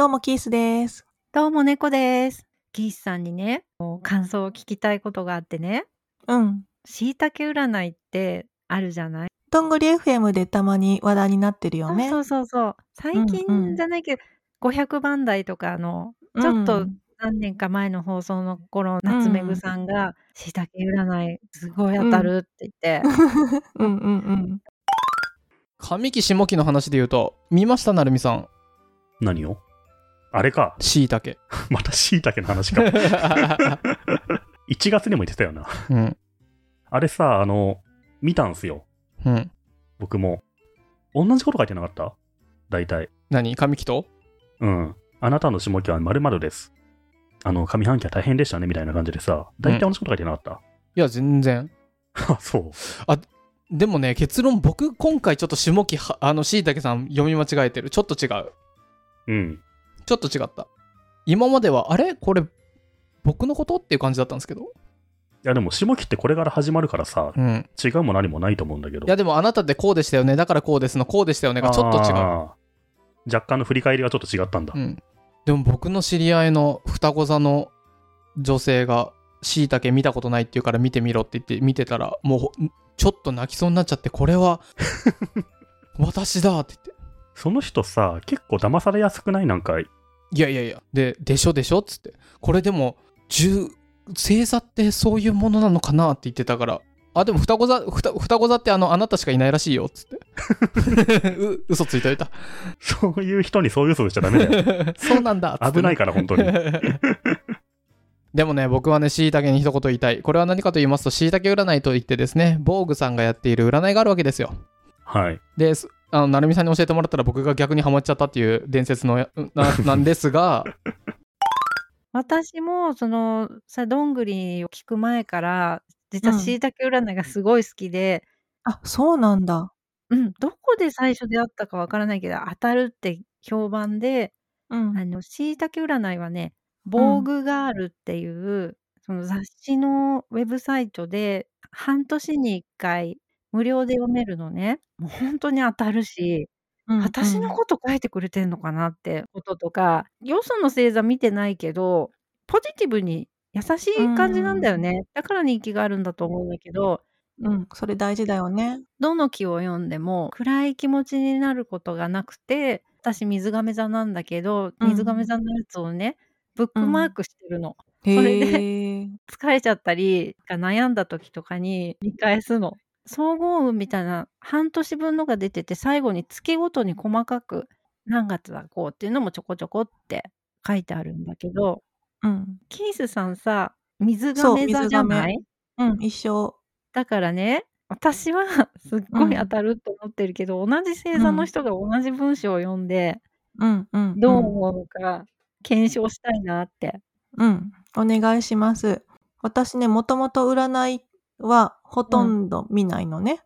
どうもキースです。どうも猫です。キースさんにね、感想を聞きたいことがあってね、うん。しいたけ占いってあるじゃない？どんぐり FM でたまに話題になってるよね。あそうそうそう。最うんうん近じゃないけど、500番台とかの、ちょっとうん何年か前の放送の頃、夏目ぐさんが、しいたけ占いすごい当たるって言って、うんうんうん。上期下期の話で言うと、見ました成美さん。何を？あれか。しいたけ。また椎茸の話か。1月にも言ってたよな。うん。あれさ、あの、見たんすよ。うん。僕も。同じこと書いてなかった？大体。何？上期とうん。あなたの下期は〇〇です。あの、上半期は大変でしたね、みたいな感じでさ、大体同じこと書いてなかった、いや、全然。あ、そう。でもね、結論、僕、今回ちょっと下期は、あの、しいたけさん読み間違えてる。ちょっと違う。うん。ちょっと違った。今までは、あれ？これ、僕のこと？っていう感じだったんですけど。いや、でも下期ってこれから始まるからさ、うん。違うも何もないと思うんだけど。いや、でも、あなたってこうでしたよね。だからこうですの、こうでしたよねがちょっと違う。若干の振り返りがちょっと違ったんだ。うん。でも、僕の知り合いの双子座の女性が、しいたけ見たことないって言うから見てみろって言って見てたら、もうほ、ちょっと泣きそうになっちゃって、これは、私だって言って。その人さ、結構騙されやすくない？なんか、いやいやいや。で、でしょでしょ？っつって。これでも、十、星座ってそういうものなのかなって言ってたから。あ、でも双子座、双子座ってあの、あなたしかいないらしいよっつって。う嘘ついといた。そういう人にそういう嘘しちゃダメだよ。そうなんだね危ないから、本当に。でもね、僕はね、しいたけに一言言いたい。これは何かと言いますと、しいたけ占いといってですね、防具さんがやっている占いがあるわけですよ。はい。で、すあの、なるみさんに教えてもらったら僕が逆にハマっちゃったっていう伝説のやな なんですが、私もそのさどんぐりを聞く前から実はうんしいたけ占いがすごい好きで、あ、そうなんだ。うん、どこで最初出会ったかわからないけど当たるって評判でうん。あのしいたけ占いはね「防具ガール」っていう、その雑誌のウェブサイトで半年に1回無料で読めるのね。もう本当に当たるし、うん私のこと書いてくれてんのかなってこととかよその星座見てないけどポジティブに優しい感じなんだよね、だから人気があるんだと思うんだけどうん。それ大事だよね。どの木を読んでも暗い気持ちになることがなくて私水亀座なんだけどうん。水亀座のやつをね、ブックマークしてるの、へそれえ。疲れちゃったり悩んだ時とかに見返すの総合運みたいな半年分のが出てて最後に月ごとに細かく何月はこうっていうのもちょこちょこって書いてあるんだけどうん。キースさんさ水そう亀座じゃない？うん、一緒。だからね私は すっごい当たると思ってるけど、同じ星座の人が同じ文章を読んで、うんうん。どう思うか検証したいなって。うん。お願いします。私ね、もともと占いはほとんど見ないのね。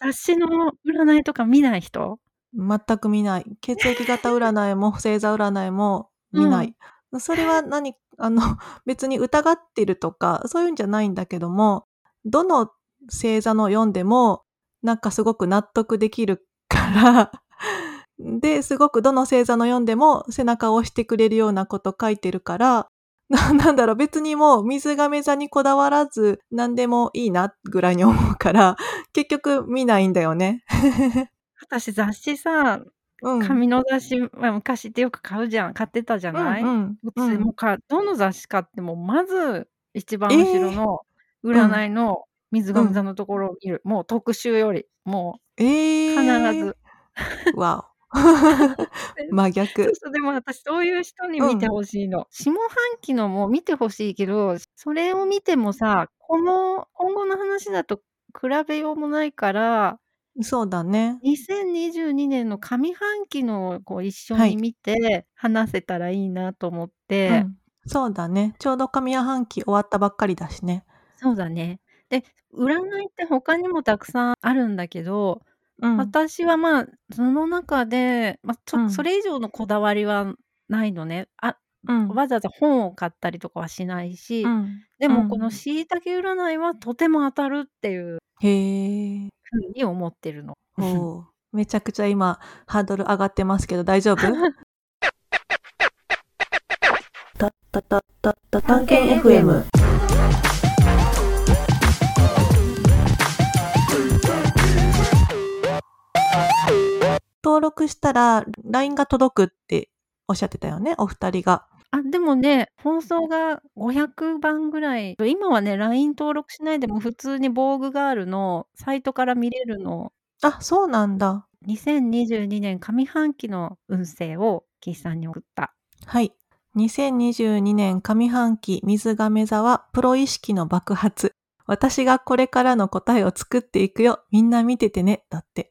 雑誌の占いとか見ない人？全く見ない。血液型占いも星座占いも見ない。それは何、あの、別に疑ってるとか、そういうんじゃないんだけども、どの星座の読んでも、なんかすごく納得できるから、で、すごくどの星座の読んでも背中を押してくれるようなこと書いてるから、な なんだろう、別にもう水亀座にこだわらず何でもいいなぐらいに思うから、結局見ないんだよね。私雑誌さうん。紙の雑誌、まあ昔ってよく買うじゃん。買ってたじゃない、うんうん。もう。かどの雑誌買ってもまず一番後ろの占いの水亀座のところを見る、もう特集より。もえうー、必ず、わお。真逆そう。でも私そういう人に見てほしいの、下半期のも見てほしいけどそれを見てもさこの今後の話だと比べようもないからそうだね。2022年の上半期のをこう一緒はいに見て話せたらいいなと思っうて、ん。そうだね。ちょうど上半期終わったばっかりだしね。そうだねで占いって他にもたくさんあるんだけど、うん。私はまあその中で、まあ、ちょうんそれ以上のこだわりはないのねあうん。わざわざ本を買ったりとかはしないし、でもこのしいたけ占いはとても当たるっていうへえ。ふうに思ってるの。めちゃくちゃ今、ハードル上がってますけど大丈夫？たたたた探検 FM 登録したら LINE が届くっておっしゃってたよね、お二人が。あ、でもね、放送が500番ぐらい、今はね、LINE 登録しないでも普通に防具ガールのサイトから見れるの。あ、そうなんだ。2022年上半期の運勢を岸さんに送った。はい。2022年上半期水亀座はプロ意識の爆発。私がこれからの答えを作っていくよ。みんな見ててね。だって。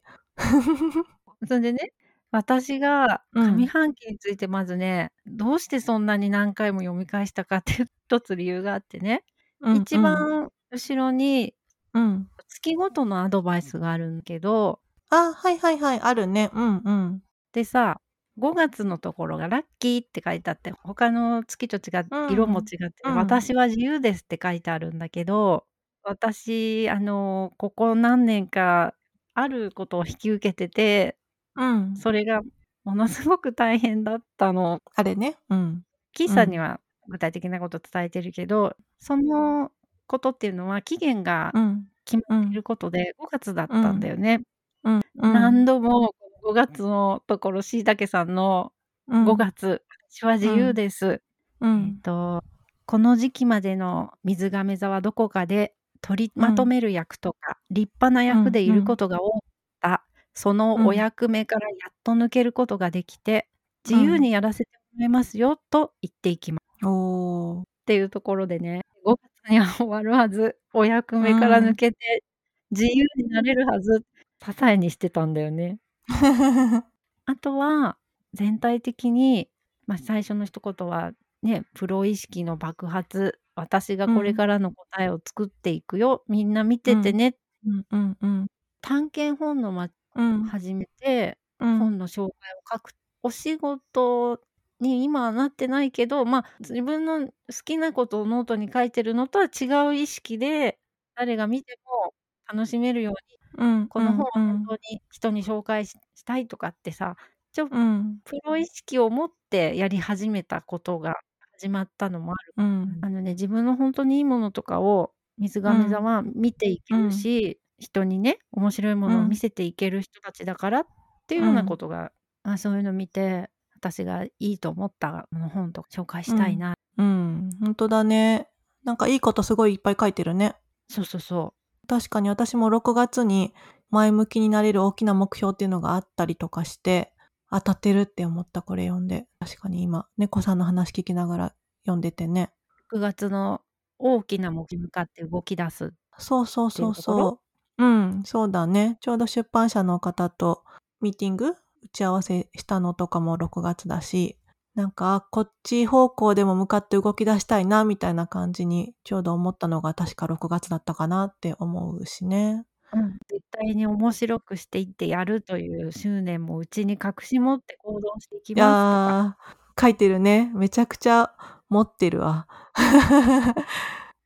それでね、私がうん上半期についてまずね、どうしてそんなに何回も読み返したかっていう一つ理由があってね、うん一、番後ろにうん。月ごとのアドバイスがあるんだけど、あ、はいはいはい。あるね。うんうん。でさ、5月のところがラッキーって書いてあって、他の月と違ってうん色も違ってて、うん私は自由ですって書いてあるんだけど、私、あの、ここ何年かあることを引き受けてて、うん。それがものすごく大変だったの。あれね。うん。キーさんには具体的なこと伝えてるけど、そのことっていうのは期限がうん。決まっていることで5月だったんだよね。うん。何度も5月のところ、しいたけさんのうん5月、私は自由です。うん。と、この時期までの水亀座はどこかで取りまとめる役とか、立派な役でいることが多かった。そのお役目からやっと抜けることができて、自由にやらせてもらいますよ、と言っていきます。おー。っていうところでね、5月には終わるはず、お役目から抜けて、自由になれるはず、支えにしてたんだよね。あとは、全体的に、まあ、最初の一言は、ね、プロ意識の爆発、私がこれからの答えを作っていくよ、みんな見ててね、うんうんうん。探検本のまうん。始めて、うん。本の紹介を書く。お仕事に今はなってないけど、まあ、自分の好きなことをノートに書いてるのとは違う意識で、誰が見ても楽しめるように、うん。この本をうん本当に人に紹介ししたいとかってさ、ちょうん。プロ意識を持ってやり始めたことが始まったのもある。うん。あのね、自分の本当にいいものとかを水亀座は見ていけるし、人にね、面白いものを見せていける人たちだからっていうようなことが、あそういうの見て、私がいいと思ったもの本とか紹介したいな。うん。本当だね。なんかいいことすごいいっぱい書いてるね。そうそうそ確かに私も6月に前向きになれる大きな目標っていうのがあったりとかして、当たってるって思ったこれ読んで。確かに今、猫さんの話聞きながら読んでてね。う。9月の大きな目標に向かって動き出す。そうそうそうそう。うん、そうだね。ちょうど出版社の方とミーティング打ち合わせしたのとかも6月だし、なんか、あこっち方向でも向かって動き出したいな、みたいな感じにちょうど思ったのが確か6月だったかなって思うしね。うん、絶対に面白くしていってやるという執念もうちに隠し持って行動していきいますとか。書いてるね。めちゃくちゃ持ってるわ。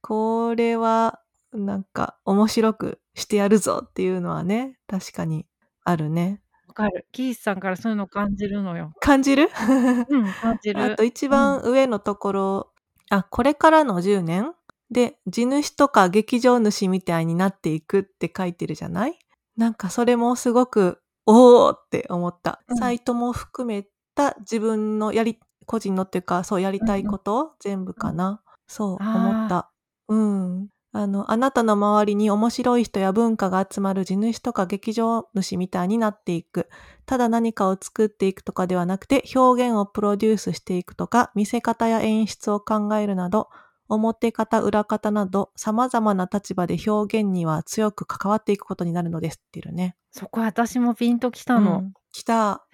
これは、なんか、面白くしてやるぞっていうのはね、確かにあるね。わかる。キースさんからそういうの感じるのよ。感じる？うん、感じる。あと一番上のところ、あ、これからの10年？で、地主とか劇場主みたいになっていくって書いてるじゃない？なんかそれもすごく、おーって思った。うんサイトも含めた自分のやり、個人のっていうか、そうやりたいこと、全部かな？そう、思った。うん。あの、あなたの周りに面白い人や文化が集まる地主とか劇場主みたいになっていく。ただ何かを作っていくとかではなくて、表現をプロデュースしていくとか、見せ方や演出を考えるなど、表方、裏方など、様々な立場で表現には強く関わっていくことになるのですっていうね。そこ私もピンときたの。うん来た。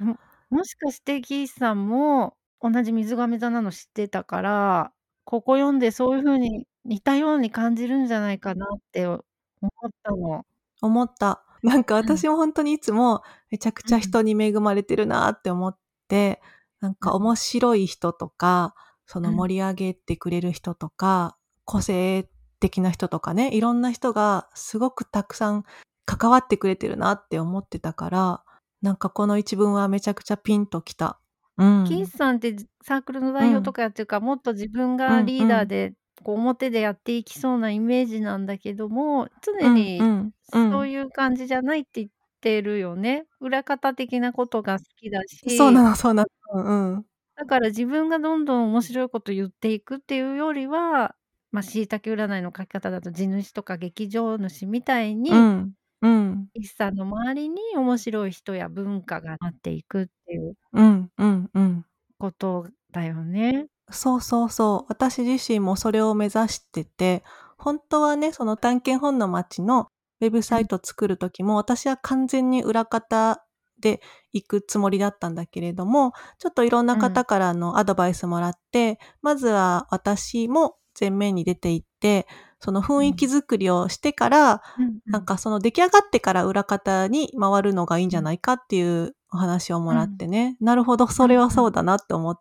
もしかしてキースさんも同じ水亀座なの知ってたから、ここ読んでそういう風に似たように感じるんじゃないかなって思ったの。思った。なんか私も本当にいつもめちゃくちゃ人に恵まれてるなって思って、なんか面白い人とか、その盛り上げてくれる人とか、個性的な人とかね、いろんな人がすごくたくさん関わってくれてるなって思ってたから、なんかこの一文はめちゃくちゃピンときた。うん。キースさんってサークルの代表とかやってるから、もっと自分がリーダーで、こう表でやっていきそうなイメージなんだけども、常にうんうんそういう感じじゃないって言ってるよね。裏方的なことが好きだし。そうなのそうなの。うんうん。だから自分がどんどん面白いこと言っていくっていうよりは、まあ、椎茸占いの書き方だと地主とか劇場主みたいに、うん。うん。キースさんの周りに面白い人や文化があっていくっていううんうんうん。ことだよね。そうそうそう。私自身もそれを目指してて、本当はね、その探検本の街のウェブサイト作る時も、私は完全に裏方で行くつもりだったんだけれども、ちょっといろんな方からのアドバイスもらって、まずは私も前面に出て行って、その雰囲気作りをしてから、なんかその出来上がってから裏方に回るのがいいんじゃないかっていうお話をもらってね、なるほど、それはそうだなって思っ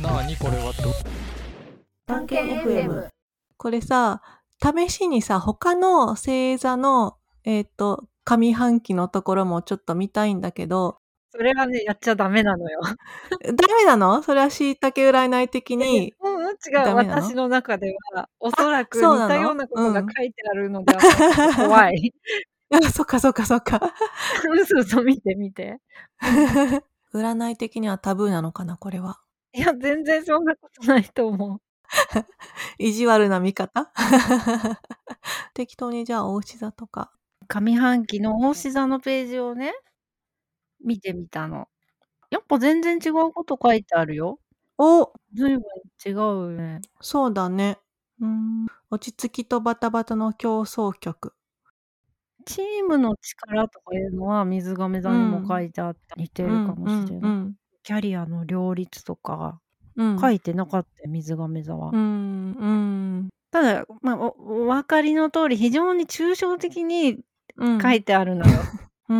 なあにこれは探検 FM。これさ、試しにさ、他の星座の、えっ、と、上半期のところもちょっと見たいんだけど、それはね、やっちゃダメなのよ。ダメなの？それは椎茸占い的に。うんうん、違う。私の中では、おそらく似たようなことがうん書いてあるのではないかと怖い。あ、そっかそっかそっか。そうそう、見て見て。占い的にはタブーなのかなこれは。いや、全然そんなことないと思う。意地悪な見方？適当にじゃあ、大牛座とか。上半期の大志座のページをね、見てみたの。やっぱ全然違うこと書いてあるよ。おずいぶん違うよね。そうだね。うん。落ち着きとバタバタの競争曲。チームの力とかいうのは水亀座にも書いてあって似てるかもしれない。うんキャリアの両立とかうんうん。書いてなかったよ、水亀座は。うんうんただ、まあ、おお分かりの通り非常に抽象的にうん。書いてあるのよ。うー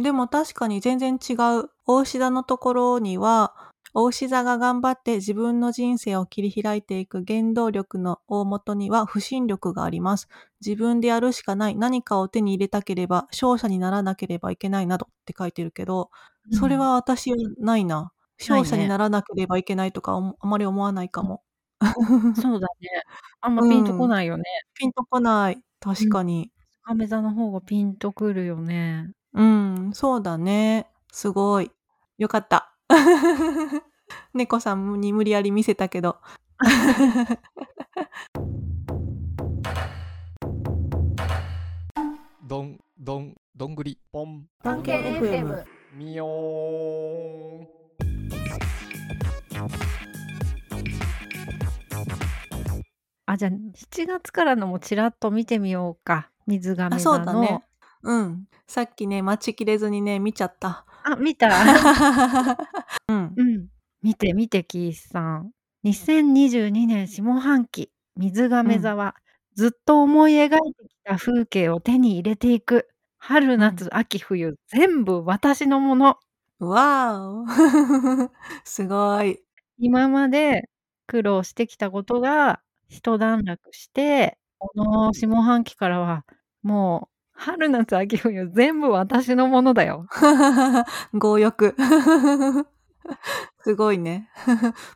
ん、でも確かに全然違う。大志座のところには、大志座が頑張って自分の人生を切り開いていく原動力の大元には不信力があります。自分でやるしかない。何かを手に入れたければ、勝者にならなければいけないなどって書いてるけど、それは私はないな。勝者にならなければいけないとかおあまり思わないかも。そうだね。あんまピンとこないよね。ピンとこない。確かに。亀座の方がピンとくるよね。うん、そうだね。すごい。よかった。猫さんに無理やり見せたけど。どんどんどんぐりポン探検 FM。みよーんあ、じゃあ7月からのもちらっと見てみようか。水亀あ、座の。そうだね。うん。さっきね、待ちきれずにね、見ちゃった。あ、見た うん。うん。見て見て、キースさん。2022年下半期、水亀座は、ずっと思い描いてきた風景を手に入れていく。春、夏、秋、冬、全部私のもの。わーお。すごい。今まで苦労してきたことが一段落して、この下半期からは、もう、春、夏、秋、冬、全部私のものだよ。強欲。すごいね。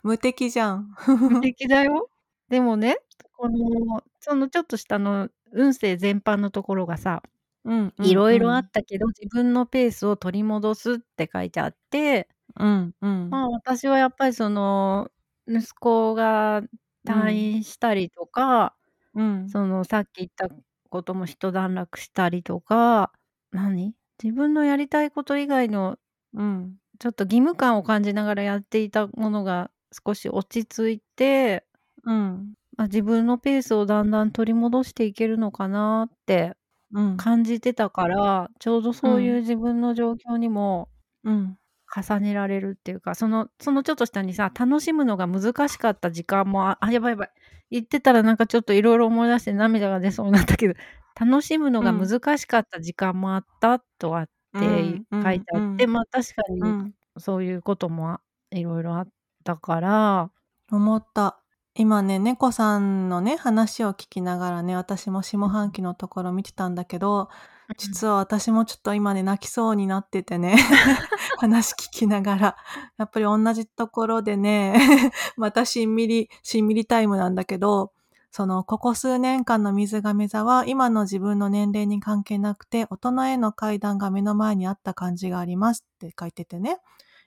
無敵じゃん。無敵だよ。でもね、この、そのちょっと下の運勢全般のところがさ、うん。いろいろあったけど、自分のペースを取り戻すって書いてあって、うん。うん。まあ私はやっぱりその、息子が退院したりとか、うん。そのさっき言ったことも一段落したりとか、何？自分のやりたいこと以外のうん。ちょっと義務感を感じながらやっていたものが少し落ち着いて、うん。まあ、自分のペースをだんだん取り戻していけるのかなってうん。感じてたから、ちょうどそういう自分の状況にもうん。重ねられるっていうか、そのそのちょっと下にさ、楽しむのが難しかった時間も、あ、あ、やばいやばい。言ってたらなんかちょっと色々思い出して涙が出そうになったけど、楽しむのがうん。難しかった時間もあったとかっうてんう書いんてあって、うん。ま、確かうにん。そういうこともあ色々あったから思った。今ね、猫さんのね、話を聞きながらね、私も下半期のところ見てたんだけど、うん。実は私もちょっと今ね、泣きそうになっててね、話聞きながら。やっぱりおんなじところでね、またしんみりしんみりタイムなんだけど、その、ここ数年間の水亀座は、今の自分の年齢に関係なくて、大人への階段が目の前にあった感じがありますって書いててね。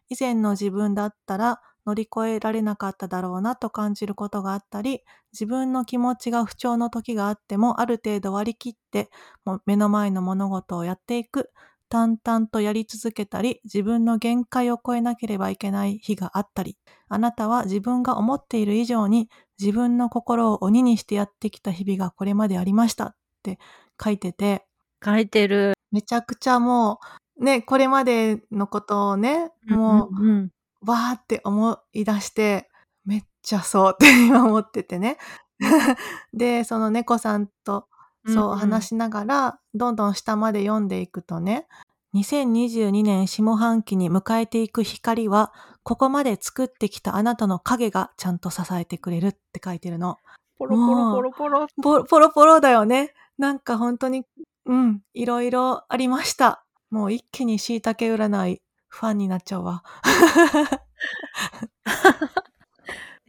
以前の自分だったら乗り越えられなかっただろうなと感じることがあったり、自分の気持ちが不調の時があっても、ある程度割り切って、もう目の前の物事をやっていく、淡々とやり続けたり、自分の限界を超えなければいけない日があったり、あなたは自分が思っている以上に、自分の心を鬼にしてやってきた日々がこれまでありましたって書いてて。書いてる。めちゃくちゃもう、ね、これまでのことをね、うんもうんうん。う、わーって思い出して、めっちゃそうって今思っててね。で、その猫さんと、そう、うんうん。話しながら、どんどん下まで読んでいくとね、2022年下半期に迎えていく光は、ここまで作ってきたあなたの影がちゃんと支えてくれるって書いてるの。ポロポロポもロポロ。う、ポポロポロだよね。なんかほんとに、うん、いろいろありました。もう一気に椎茸占い、ファンになっちゃうわ。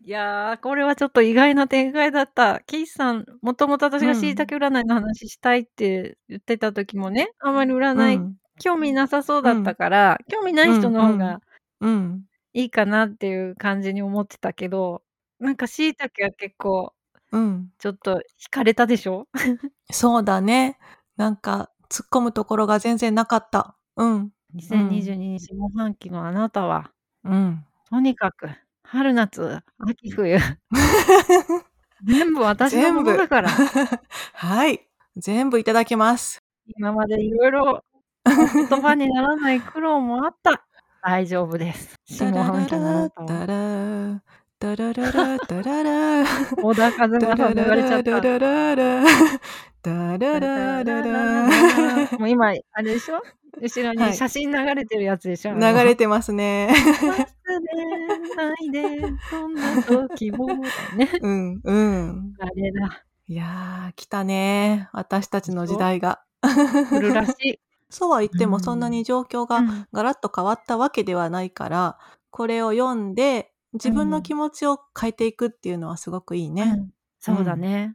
いや、これはちょっと意外な展開だった。キースさん、もともと私うん。が椎茸占いの話したいって言ってた時もね、あまりう占いん。興味なさそうだったうん。から、興味なうい人んうん。の方がうん。いいかなっていう感じに思ってたけど、なんか椎茸は結構うん。ちょっと惹かれたでしょ？そうだね。なんか突っ込むところが全然なかった。うん。うん。2022年下半期のあなたはうん。とにかく春夏秋冬 全部私のも全部。のだから。はい。全部いただきます。今まで色々お言葉にならない苦労もあった。大丈夫です。下半期のあなラ、たは。タラ、タラララ、タララ。小田和正タラさんの言われちゃった。ララララ。タラタララララララ。ラ。もう今あれでしょ？後ろはい。に写真流れてるやつでしょ？あ流のれてますね。ないで、そんな時もね。うん、うん。あれだ。いや、来たね、私たちの？時代が。来るらしい。そうは言っうてもそんなにん。状況がうん。ガラッと変わったわけではないから、これを読んで、う自分の気ん。持ちを変えていくっていうのはすごくいいうね。ん。うそうだん。ね。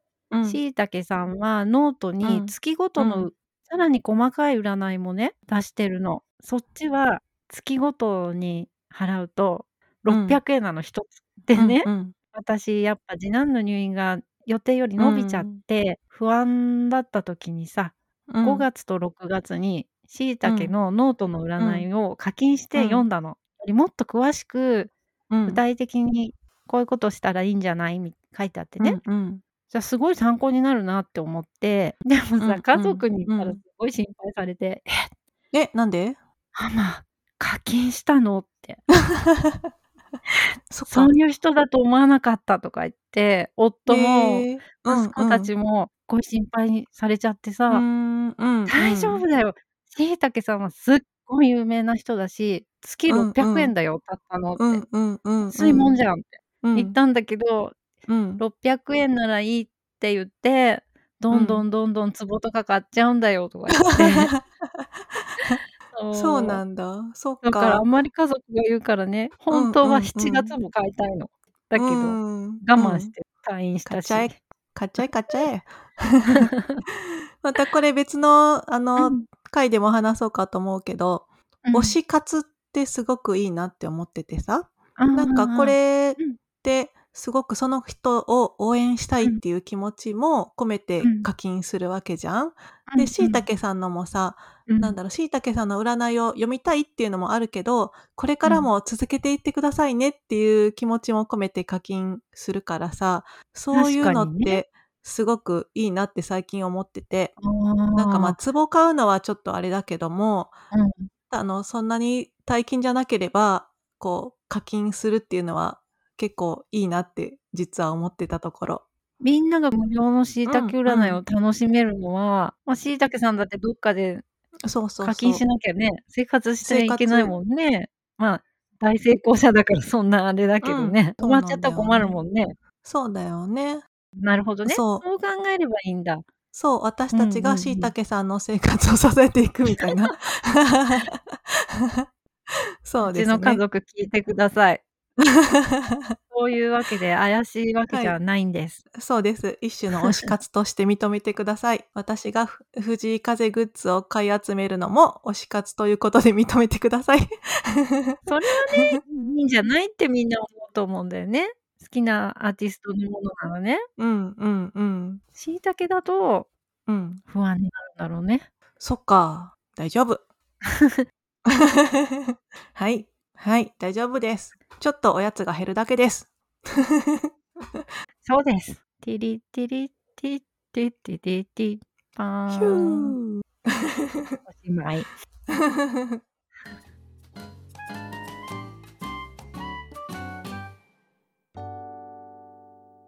うん。椎茸さんはノートうにん。月ごうん。とのさらに細かい占いもね、出してるの。そっちは月ごとに払うとうん。600円なの、1つ。でうんね、うん。私やっぱ次男の入院が予定よりう伸びちゃっん。て、不安だった時にさ、5うん。月と6月に椎うん。茸のノートのうん。占いを課金しうて読ん。んだの。よりもっと詳しく、うん。具体的にこういうことしたらいいんじゃない？み書いてあってね。うんうん。じゃ、すごい参考になるなって思って、でもうさ、家んうん族に言ったらすうん。ごい心配されて、「え、え、なんで？ママ、課金したの？」って。そ。そういう人だと思わなかったとか言って、夫も息子たうん。ちもごい心配にされちゃってさ、ん、うん大うん。丈夫だよ。椎茸さんはすっごい有名な人だし、月うんう600円ん。だよ、たったのっうて。んうんうん安いもうん。んじゃんってうん。言ったんだけど、うん。600円ならいいって言って、どうんん。どんどんどん壺とか買っちゃうんだよとか言って。そうそう。なんだ。そっだからあか。んまり家族が言うからね、う本当はんうんう7月ん。も買いたいの。だうけど、ん、我うん。慢して退院した買っちゃえし。買っちゃえ買っちゃえ。またこれ別のあうのん。回でも話そうかと思うけど、うん。推し活ってすごくいいなって思っててさ。なんかこれうんってすごくその人を応援したいっていう気持ちも込めてうん。課金するわけじゃん。うんで、しいたけさんのもさ、うん。なんだろう、しいたけさんの占いを読みたいっていうのもあるけど、これからも続けていってくださいねっていう気持ちも込めて課金するからさ、そういうのってすごくいいなって最近思ってて、あーなんかまあ、壺買うのはちょっとあれだけども、うん。あの、そんなに大金じゃなければ、こう、課金するっていうのは結構いいなって実は思ってたところ。みんなが無料のしいたけ占いを楽しめるのは、まあ、しいたけさんだってどっかでそうそうそう。課金しなきゃね、生活していけないもんね。まあ、大成功者だから そんなあれだけどね。うん止まっちゃったら困るもんね。そうだよね。なるほどね。そそうう考えればいいんだ。そう、私たちがしいたけさんの生活を支えていくみたいな。そううちですね。の家族聞いてください。そういうわけで怪しいわけじゃないんです。そうです。一種の推し活として認めてください。私がふ藤井風グッズを買い集めるのも推し活ということで認めてください。それはね、いいんじゃないってみんな思うと思うんだよね。好きなアーティストのものなのね。うんうんうん。しいたけだとうん。不安になるんだろうね。そっか。大丈夫。はい。はい。大丈夫です。ちょっとおやつが減るだけです。そうです。ティリティリティティティティティパーン。ュー。おしまい。